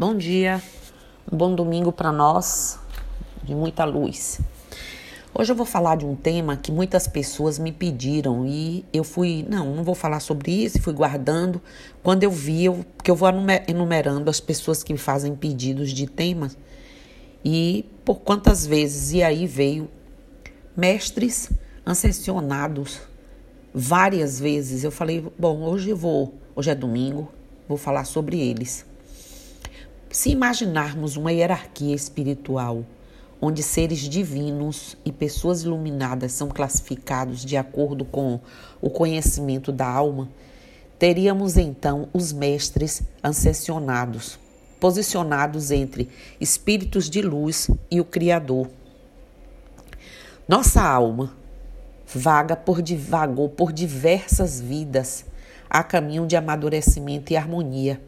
Bom dia, um bom domingo para nós, de muita luz. Hoje eu vou falar de um tema que muitas pessoas me pediram e eu fui, não, não vou falar sobre isso, fui guardando. Quando eu vi, eu, que eu vou enumerando as pessoas que me fazem pedidos de temas e por quantas vezes, e aí veio mestres ascensionados várias vezes. Eu falei, bom, hoje eu vou, hoje é domingo, vou falar sobre eles. Se imaginarmos uma hierarquia espiritual onde seres divinos e pessoas iluminadas são classificados de acordo com o conhecimento da alma, teríamos então os mestres ascensionados, posicionados entre espíritos de luz e o Criador. Nossa alma vaga por divagou por diversas vidas a caminho de amadurecimento e harmonia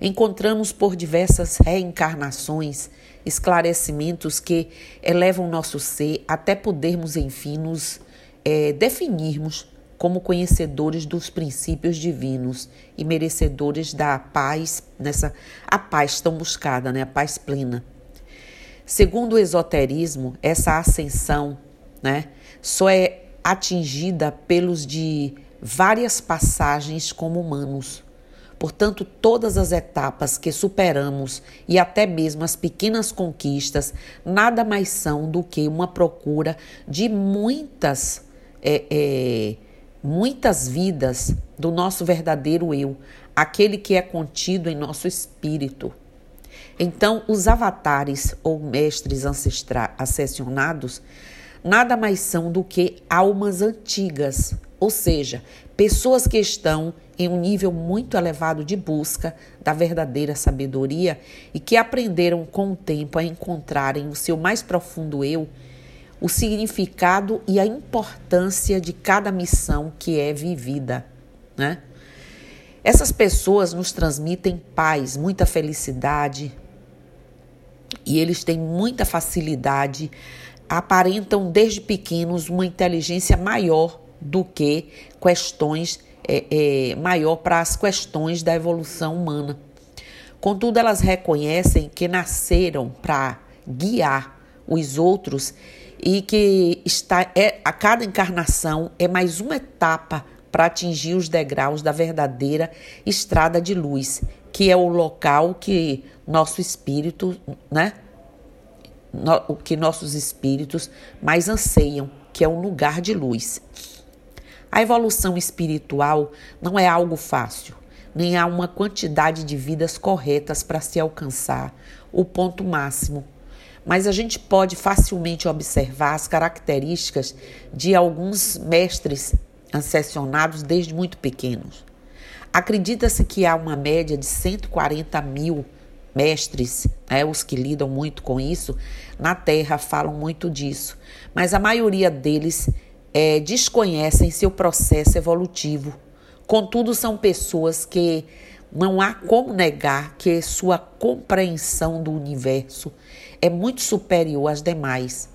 Encontramos por diversas reencarnações esclarecimentos que elevam nosso ser até podermos, enfim, nos é, definirmos como conhecedores dos princípios divinos e merecedores da paz, nessa a paz tão buscada, né, a paz plena. Segundo o esoterismo, essa ascensão, né, só é atingida pelos de várias passagens como humanos Portanto, todas as etapas que superamos e até mesmo as pequenas conquistas nada mais são do que uma procura de muitas, é, é, muitas vidas do nosso verdadeiro eu, aquele que é contido em nosso espírito. Então, os avatares ou mestres ascensionados nada mais são do que almas antigas, ou seja, pessoas que estão em um nível muito elevado de busca da verdadeira sabedoria e que aprenderam com o tempo a encontrarem o seu mais profundo eu, o significado e a importância de cada missão que é vivida, né? Essas pessoas nos transmitem paz, muita felicidade e eles têm muita facilidade, aparentam desde pequenos uma inteligência maior do que questões é, é, maior para as questões da evolução humana. Contudo, elas reconhecem que nasceram para guiar os outros e que está, é, a cada encarnação é mais uma etapa para atingir os degraus da verdadeira estrada de luz, que é o local que nosso espírito, né? No, que nossos espíritos mais anseiam, que é um lugar de luz. A evolução espiritual não é algo fácil, nem há uma quantidade de vidas corretas para se alcançar o ponto máximo. Mas a gente pode facilmente observar as características de alguns mestres ascensionados desde muito pequenos. Acredita-se que há uma média de 140 mil mestres, né, os que lidam muito com isso, na Terra falam muito disso, mas a maioria deles é, desconhecem seu processo evolutivo. Contudo, são pessoas que não há como negar que sua compreensão do universo é muito superior às demais.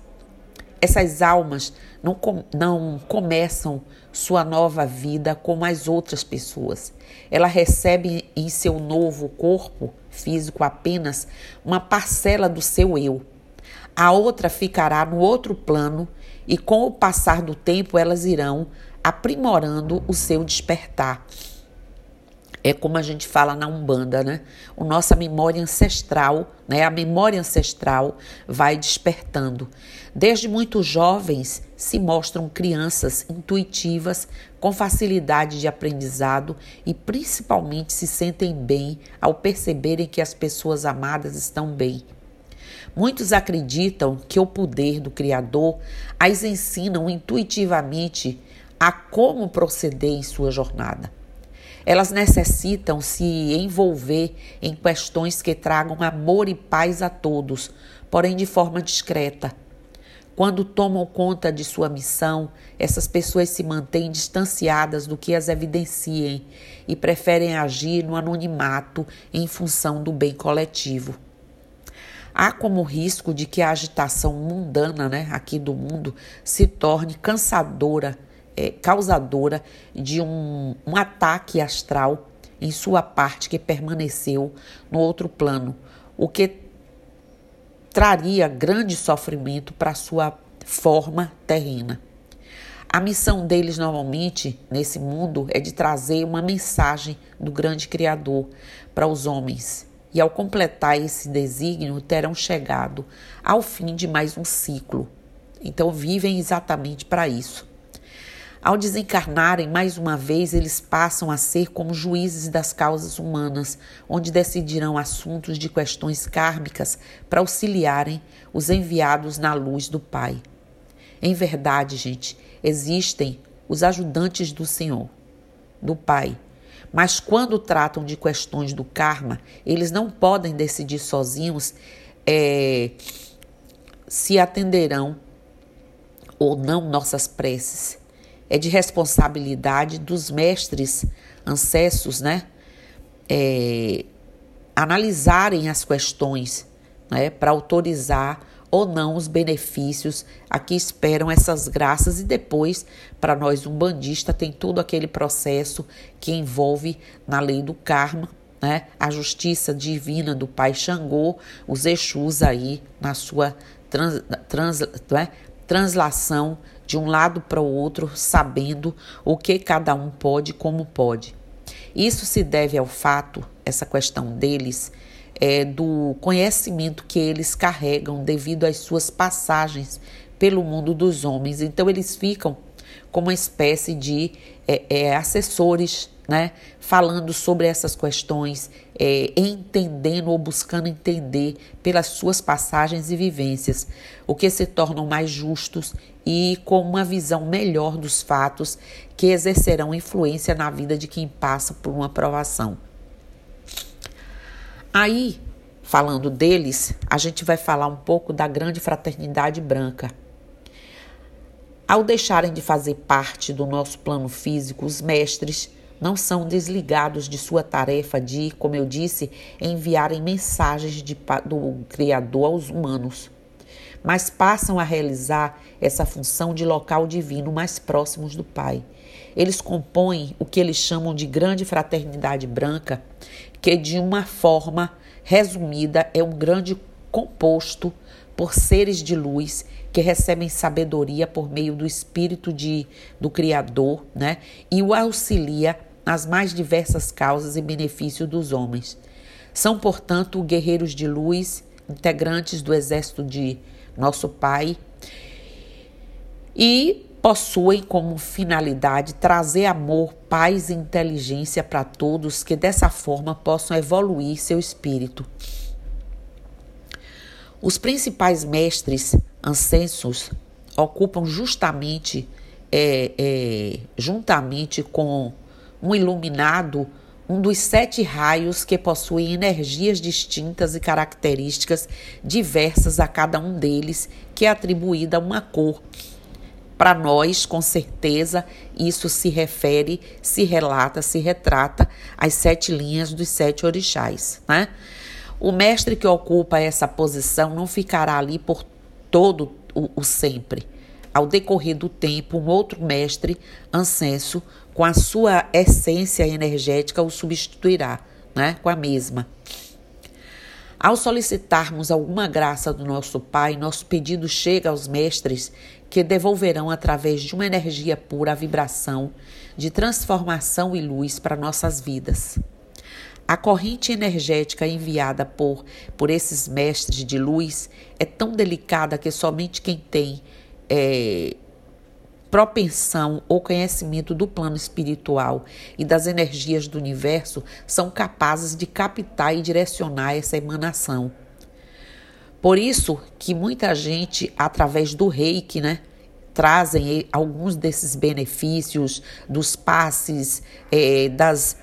Essas almas não, com, não começam sua nova vida como as outras pessoas. Ela recebe em seu novo corpo físico apenas uma parcela do seu eu. A outra ficará no outro plano e com o passar do tempo elas irão aprimorando o seu despertar. É como a gente fala na Umbanda, né? A nossa memória ancestral, né? A memória ancestral vai despertando. Desde muito jovens se mostram crianças intuitivas, com facilidade de aprendizado e principalmente se sentem bem ao perceberem que as pessoas amadas estão bem. Muitos acreditam que o poder do Criador as ensinam intuitivamente a como proceder em sua jornada. Elas necessitam se envolver em questões que tragam amor e paz a todos, porém de forma discreta. Quando tomam conta de sua missão, essas pessoas se mantêm distanciadas do que as evidenciem e preferem agir no anonimato em função do bem coletivo. Há como risco de que a agitação mundana né, aqui do mundo se torne cansadora, é, causadora de um, um ataque astral em sua parte que permaneceu no outro plano, o que traria grande sofrimento para sua forma terrena. A missão deles normalmente nesse mundo é de trazer uma mensagem do grande Criador para os homens. E ao completar esse desígnio, terão chegado ao fim de mais um ciclo. Então vivem exatamente para isso. Ao desencarnarem mais uma vez, eles passam a ser como juízes das causas humanas, onde decidirão assuntos de questões kármicas para auxiliarem os enviados na luz do Pai. Em verdade, gente, existem os ajudantes do Senhor, do Pai. Mas quando tratam de questões do karma, eles não podem decidir sozinhos é, se atenderão ou não nossas preces é de responsabilidade dos mestres ancestros, né? É, analisarem as questões né, para autorizar ou não os benefícios. A que esperam essas graças e depois para nós um bandista tem todo aquele processo que envolve na lei do karma, né, a justiça divina do Pai Xangô, os Exus aí na sua trans, trans, né, translação de um lado para o outro, sabendo o que cada um pode como pode. Isso se deve ao fato, essa questão deles, é, do conhecimento que eles carregam devido às suas passagens pelo mundo dos homens. Então, eles ficam como uma espécie de é, é, assessores né, falando sobre essas questões, é, entendendo ou buscando entender pelas suas passagens e vivências, o que se tornam mais justos e com uma visão melhor dos fatos que exercerão influência na vida de quem passa por uma provação. Aí, falando deles, a gente vai falar um pouco da grande fraternidade branca. Ao deixarem de fazer parte do nosso plano físico, os mestres não são desligados de sua tarefa de, como eu disse, enviarem mensagens de, do Criador aos humanos, mas passam a realizar essa função de local divino mais próximos do Pai. Eles compõem o que eles chamam de grande fraternidade branca, que de uma forma resumida é um grande composto por seres de luz que recebem sabedoria por meio do espírito de, do Criador, né? E o auxilia nas mais diversas causas e benefício dos homens. São, portanto, guerreiros de luz, integrantes do exército de nosso Pai e possuem como finalidade trazer amor, paz e inteligência para todos que dessa forma possam evoluir seu espírito. Os principais mestres ancensos ocupam justamente, é, é, juntamente com um iluminado, um dos sete raios que possuem energias distintas e características diversas a cada um deles, que é atribuída uma cor. Para nós, com certeza, isso se refere, se relata, se retrata às sete linhas dos sete orixás, né? O mestre que ocupa essa posição não ficará ali por todo o, o sempre. Ao decorrer do tempo, um outro mestre, Ancenso, com a sua essência energética, o substituirá, né? com a mesma. Ao solicitarmos alguma graça do nosso Pai, nosso pedido chega aos mestres que devolverão através de uma energia pura a vibração de transformação e luz para nossas vidas. A corrente energética enviada por, por esses mestres de luz é tão delicada que somente quem tem é, propensão ou conhecimento do plano espiritual e das energias do universo são capazes de captar e direcionar essa emanação. Por isso que muita gente, através do reiki, né, trazem alguns desses benefícios dos passes, é, das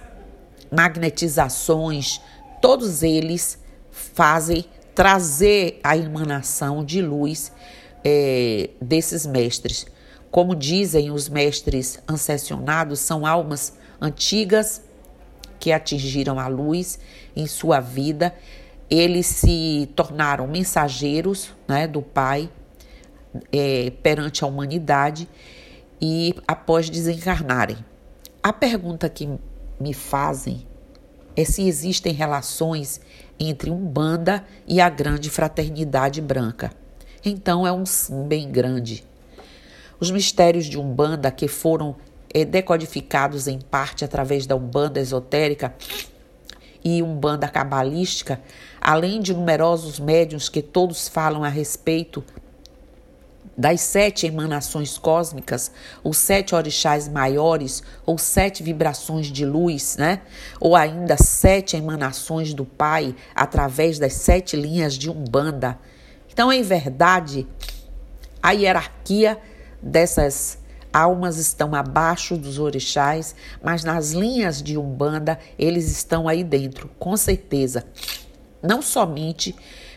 magnetizações, todos eles fazem trazer a emanação de luz é, desses mestres. Como dizem os mestres ancessionados, são almas antigas que atingiram a luz em sua vida. Eles se tornaram mensageiros né, do Pai é, perante a humanidade e após desencarnarem. A pergunta que me fazem é se existem relações entre Umbanda e a grande fraternidade branca. Então é um sim bem grande. Os mistérios de Umbanda que foram é, decodificados em parte através da Umbanda esotérica e Umbanda cabalística, além de numerosos médiuns que todos falam a respeito das sete emanações cósmicas, os sete orixás maiores, ou sete vibrações de luz, né? Ou ainda sete emanações do Pai através das sete linhas de Umbanda. Então, em verdade, a hierarquia dessas almas estão abaixo dos orixás, mas nas linhas de Umbanda eles estão aí dentro, com certeza. Não somente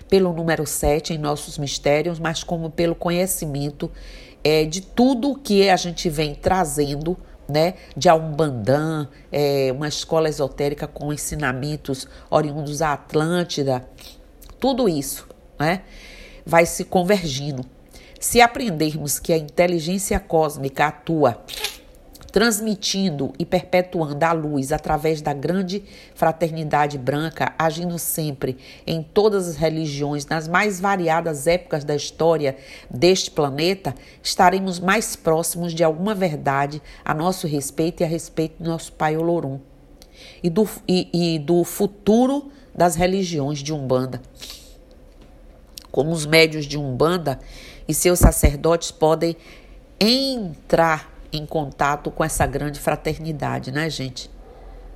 pelo número 7 em nossos mistérios, mas como pelo conhecimento é, de tudo que a gente vem trazendo né, de Umbandã, é, uma escola esotérica com ensinamentos oriundos da Atlântida, tudo isso né, vai se convergindo. Se aprendermos que a inteligência cósmica atua transmitindo e perpetuando a luz através da grande fraternidade branca, agindo sempre em todas as religiões, nas mais variadas épocas da história deste planeta, estaremos mais próximos de alguma verdade a nosso respeito e a respeito do nosso Pai Olorum e do, e, e do futuro das religiões de Umbanda. Como os médios de Umbanda e seus sacerdotes podem entrar em contato com essa grande fraternidade, né, gente?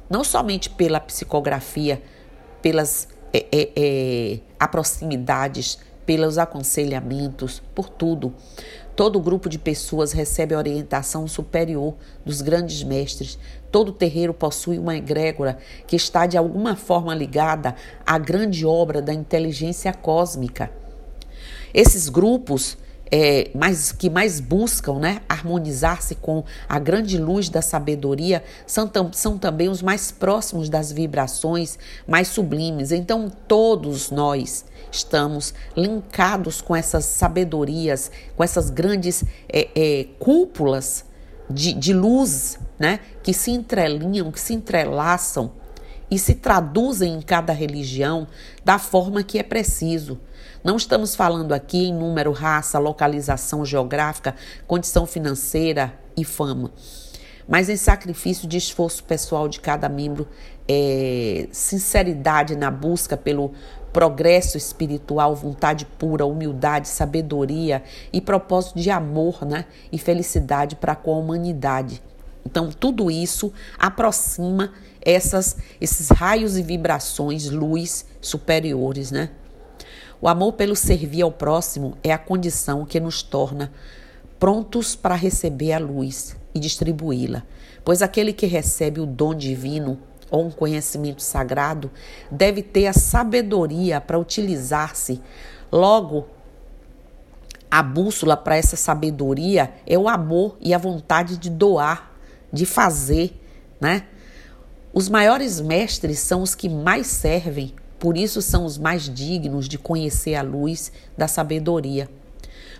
Não somente pela psicografia, pelas é, é, é, aproximidades, pelos aconselhamentos, por tudo. Todo grupo de pessoas recebe orientação superior dos grandes mestres. Todo terreiro possui uma egrégora que está de alguma forma ligada à grande obra da inteligência cósmica. Esses grupos é, mais, que mais buscam né, harmonizar-se com a grande luz da sabedoria são, são também os mais próximos das vibrações mais sublimes. Então, todos nós estamos linkados com essas sabedorias, com essas grandes é, é, cúpulas de, de luz né, que se entrelinham, que se entrelaçam e se traduzem em cada religião da forma que é preciso. Não estamos falando aqui em número, raça, localização geográfica, condição financeira e fama, mas em sacrifício de esforço pessoal de cada membro, é, sinceridade na busca pelo progresso espiritual, vontade pura, humildade, sabedoria e propósito de amor né, e felicidade para com a humanidade. Então, tudo isso aproxima essas, esses raios e vibrações, luz superiores, né? O amor pelo servir ao próximo é a condição que nos torna prontos para receber a luz e distribuí-la, pois aquele que recebe o dom divino ou um conhecimento sagrado deve ter a sabedoria para utilizar-se. Logo, a bússola para essa sabedoria é o amor e a vontade de doar, de fazer, né? Os maiores mestres são os que mais servem por isso são os mais dignos de conhecer a luz da sabedoria.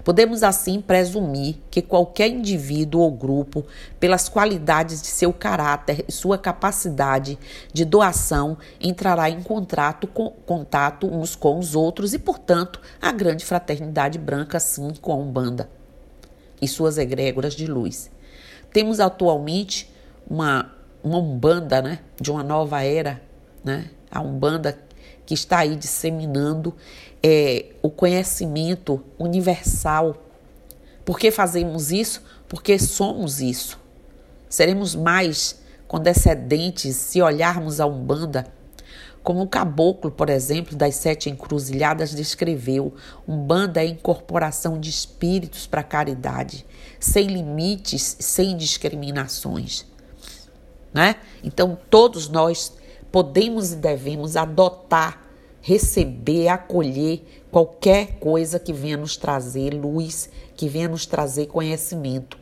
Podemos assim presumir que qualquer indivíduo ou grupo, pelas qualidades de seu caráter e sua capacidade de doação, entrará em contato, com, contato uns com os outros e, portanto, a grande fraternidade branca, assim com a Umbanda e suas egrégoras de luz. Temos atualmente uma, uma Umbanda né, de uma nova era, né, a Umbanda que está aí disseminando é, o conhecimento universal. Por que fazemos isso? Porque somos isso. Seremos mais condescendentes se olharmos a Umbanda como o caboclo, por exemplo, das sete encruzilhadas descreveu, Umbanda é incorporação de espíritos para caridade, sem limites, sem discriminações. Né? Então, todos nós podemos e devemos adotar, receber, acolher qualquer coisa que venha nos trazer luz, que venha nos trazer conhecimento.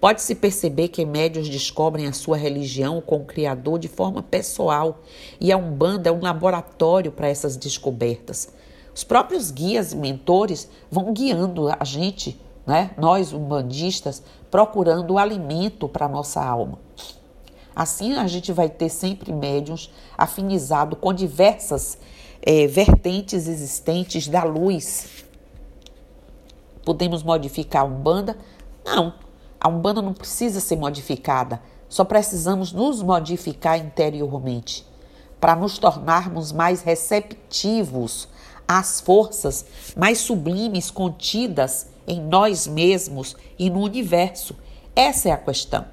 Pode-se perceber que médios descobrem a sua religião com o Criador de forma pessoal e a Umbanda é um laboratório para essas descobertas. Os próprios guias e mentores vão guiando a gente, né? nós umbandistas, procurando o alimento para a nossa alma. Assim, a gente vai ter sempre médiums afinizados com diversas é, vertentes existentes da luz. Podemos modificar a Umbanda? Não, a Umbanda não precisa ser modificada, só precisamos nos modificar interiormente para nos tornarmos mais receptivos às forças mais sublimes contidas em nós mesmos e no universo. Essa é a questão.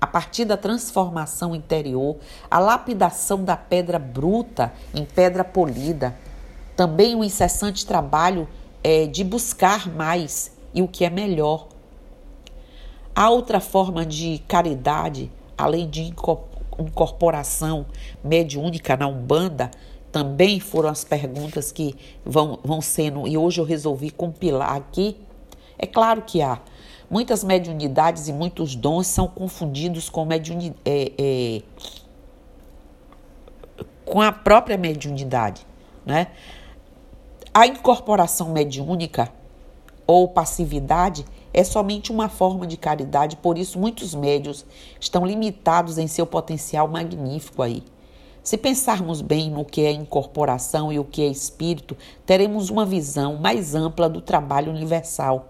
A partir da transformação interior, a lapidação da pedra bruta em pedra polida, também o incessante trabalho é, de buscar mais e o que é melhor. Há outra forma de caridade, além de incorporação mediúnica na Umbanda, também foram as perguntas que vão, vão sendo, e hoje eu resolvi compilar aqui. É claro que há. Muitas mediunidades e muitos dons são confundidos com, é, é, com a própria mediunidade. Né? A incorporação mediúnica ou passividade é somente uma forma de caridade, por isso muitos médios estão limitados em seu potencial magnífico aí. Se pensarmos bem no que é incorporação e o que é espírito, teremos uma visão mais ampla do trabalho universal.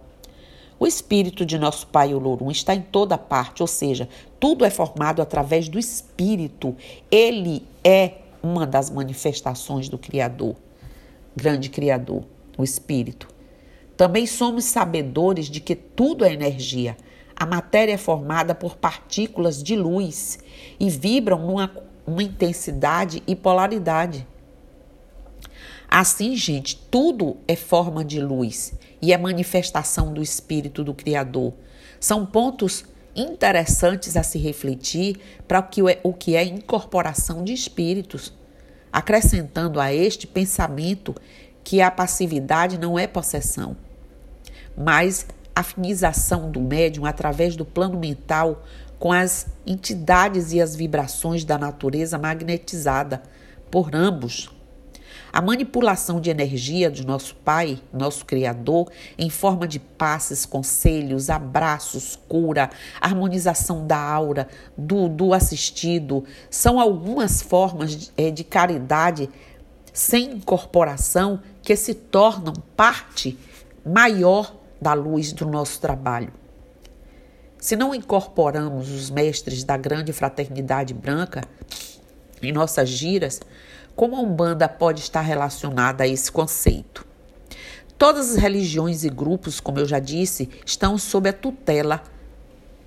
O espírito de nosso Pai Olorum está em toda parte, ou seja, tudo é formado através do espírito. Ele é uma das manifestações do Criador, grande Criador, o espírito. Também somos sabedores de que tudo é energia. A matéria é formada por partículas de luz e vibram numa uma intensidade e polaridade. Assim, gente, tudo é forma de luz e é manifestação do Espírito do Criador. São pontos interessantes a se refletir para o que é incorporação de espíritos, acrescentando a este pensamento que a passividade não é possessão mas afinização do médium através do plano mental com as entidades e as vibrações da natureza magnetizada por ambos. A manipulação de energia de nosso Pai, nosso Criador, em forma de passes, conselhos, abraços, cura, harmonização da aura, do, do assistido, são algumas formas de, é, de caridade sem incorporação que se tornam parte maior da luz do nosso trabalho. Se não incorporamos os mestres da grande fraternidade branca em nossas giras, como a Umbanda pode estar relacionada a esse conceito? Todas as religiões e grupos, como eu já disse, estão sob a tutela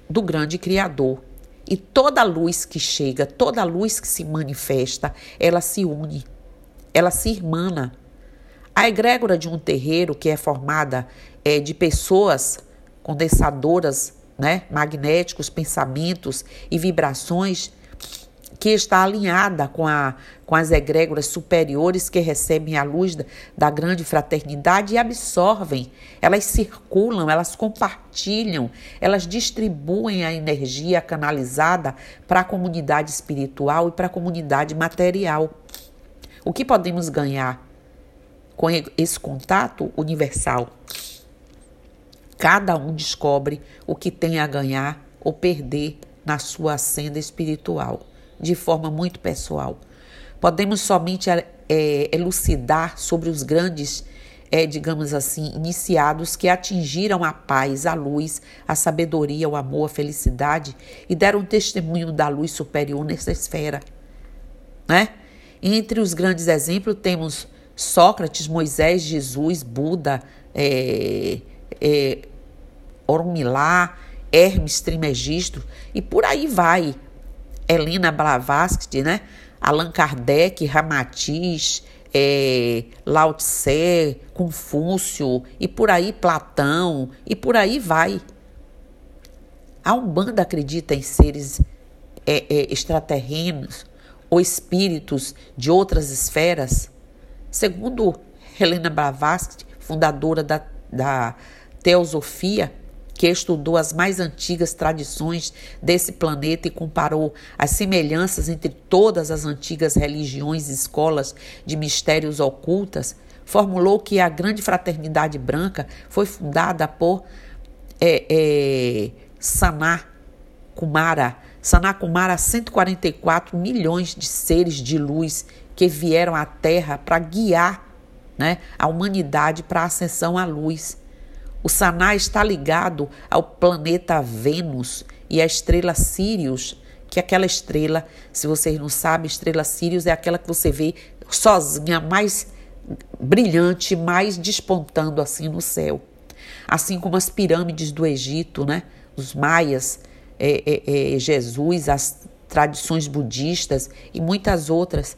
do grande Criador. E toda luz que chega, toda luz que se manifesta, ela se une, ela se irmana. A egrégora de um terreiro que é formada é, de pessoas condensadoras, né, magnéticos, pensamentos e vibrações, que está alinhada com, a, com as egrégoras superiores que recebem a luz da, da grande fraternidade e absorvem, elas circulam, elas compartilham, elas distribuem a energia canalizada para a comunidade espiritual e para a comunidade material. O que podemos ganhar com esse contato universal? Cada um descobre o que tem a ganhar ou perder na sua senda espiritual, de forma muito pessoal. Podemos somente é, elucidar sobre os grandes, é, digamos assim, iniciados que atingiram a paz, a luz, a sabedoria, o amor, a felicidade e deram testemunho da luz superior nessa esfera. Né? Entre os grandes exemplos temos Sócrates, Moisés, Jesus, Buda, é, é, Orumilá, Hermes Trismegisto e por aí vai. Helena Blavatsky, né? Allan Kardec, Ramatiz, é, Lao Tse, Confúcio e por aí Platão e por aí vai. A Umbanda acredita em seres é, é, extraterrenos ou espíritos de outras esferas? Segundo Helena Blavatsky, fundadora da, da Teosofia, que estudou as mais antigas tradições desse planeta e comparou as semelhanças entre todas as antigas religiões e escolas de mistérios ocultas, formulou que a grande fraternidade branca foi fundada por é, é, Sanar Kumara Sanacumara 144 milhões de seres de luz que vieram à Terra para guiar né, a humanidade para a ascensão à luz. O Saná está ligado ao planeta Vênus e à estrela Sirius, que é aquela estrela, se vocês não sabem, estrela Sirius é aquela que você vê sozinha, mais brilhante, mais despontando assim no céu. Assim como as pirâmides do Egito, né? Os maias, é, é, é, Jesus, as tradições budistas e muitas outras.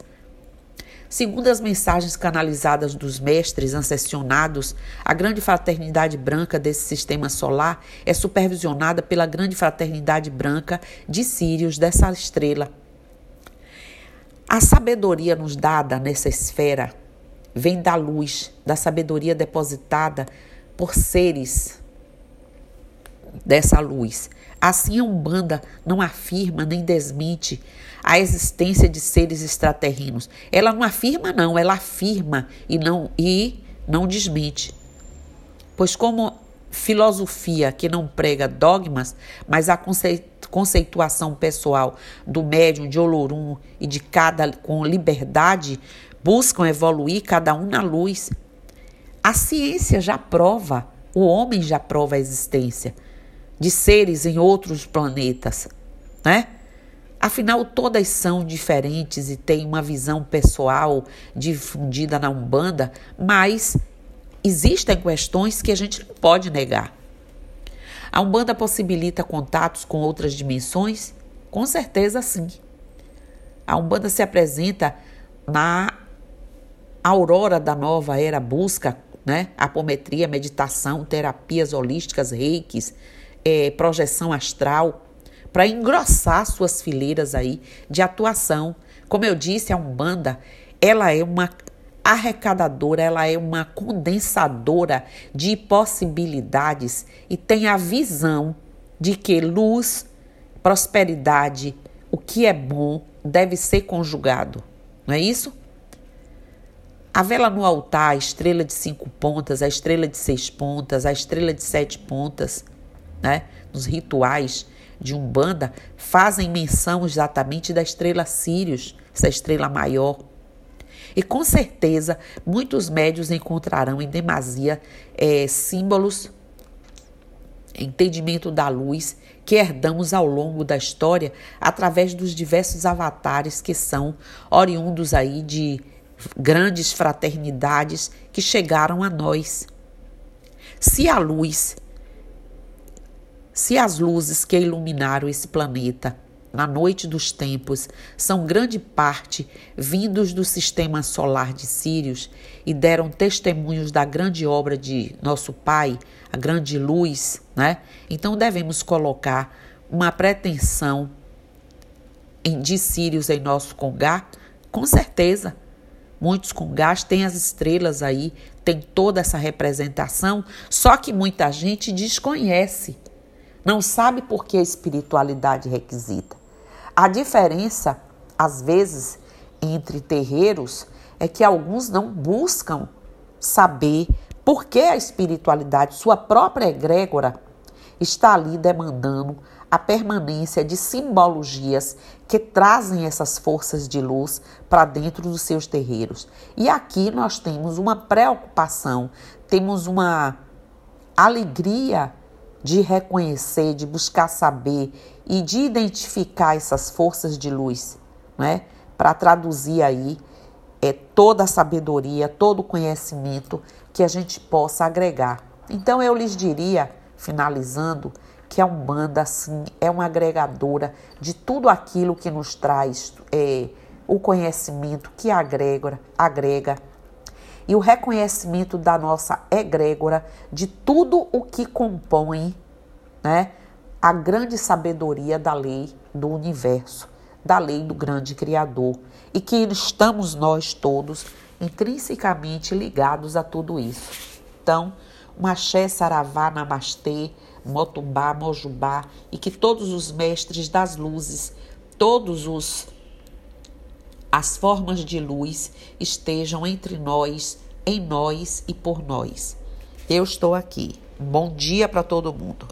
Segundo as mensagens canalizadas dos mestres ancessionados, a grande fraternidade branca desse sistema solar é supervisionada pela grande fraternidade branca de Sírios dessa estrela. A sabedoria nos dada nessa esfera vem da luz, da sabedoria depositada por seres dessa luz. Assim, a Umbanda não afirma nem desmente a existência de seres extraterrenos. Ela não afirma, não, ela afirma e não, e não desmente. Pois, como filosofia que não prega dogmas, mas a conceituação pessoal do médium de Olorum e de cada com liberdade, buscam evoluir cada um na luz. A ciência já prova, o homem já prova a existência de seres em outros planetas, né? Afinal, todas são diferentes e têm uma visão pessoal difundida na Umbanda, mas existem questões que a gente não pode negar. A Umbanda possibilita contatos com outras dimensões? Com certeza sim. A Umbanda se apresenta na aurora da nova era, busca né, apometria, meditação, terapias holísticas, reikis, é, projeção astral, para engrossar suas fileiras aí de atuação. Como eu disse, a Umbanda, ela é uma arrecadadora, ela é uma condensadora de possibilidades e tem a visão de que luz, prosperidade, o que é bom deve ser conjugado. Não é isso? A vela no altar, a estrela de cinco pontas, a estrela de seis pontas, a estrela de sete pontas, né, nos rituais de Umbanda, fazem menção exatamente da estrela Sirius, essa estrela maior. E com certeza muitos médios encontrarão em demasia é, símbolos, entendimento da luz que herdamos ao longo da história através dos diversos avatares que são oriundos aí de grandes fraternidades que chegaram a nós. Se a luz se as luzes que iluminaram esse planeta na noite dos tempos são grande parte vindos do sistema solar de Sírios e deram testemunhos da grande obra de nosso Pai, a grande luz, né? Então devemos colocar uma pretensão de Sírios em nosso congá? Com certeza. Muitos congás têm as estrelas aí, tem toda essa representação, só que muita gente desconhece. Não sabe por que a espiritualidade requisita. A diferença, às vezes, entre terreiros é que alguns não buscam saber por que a espiritualidade, sua própria egrégora, está ali demandando a permanência de simbologias que trazem essas forças de luz para dentro dos seus terreiros. E aqui nós temos uma preocupação, temos uma alegria de reconhecer, de buscar saber e de identificar essas forças de luz, né? Para traduzir aí é, toda a sabedoria, todo o conhecimento que a gente possa agregar. Então eu lhes diria, finalizando, que a Umbanda, assim, é uma agregadora de tudo aquilo que nos traz é, o conhecimento que agrega, agrega e o reconhecimento da nossa egrégora de tudo o que compõe né, a grande sabedoria da lei do universo, da lei do grande Criador, e que estamos nós todos intrinsecamente ligados a tudo isso. Então, axé, saravá, namastê, motumbá, mojubá, e que todos os mestres das luzes, todos os as formas de luz estejam entre nós, em nós e por nós. Eu estou aqui. Bom dia para todo mundo.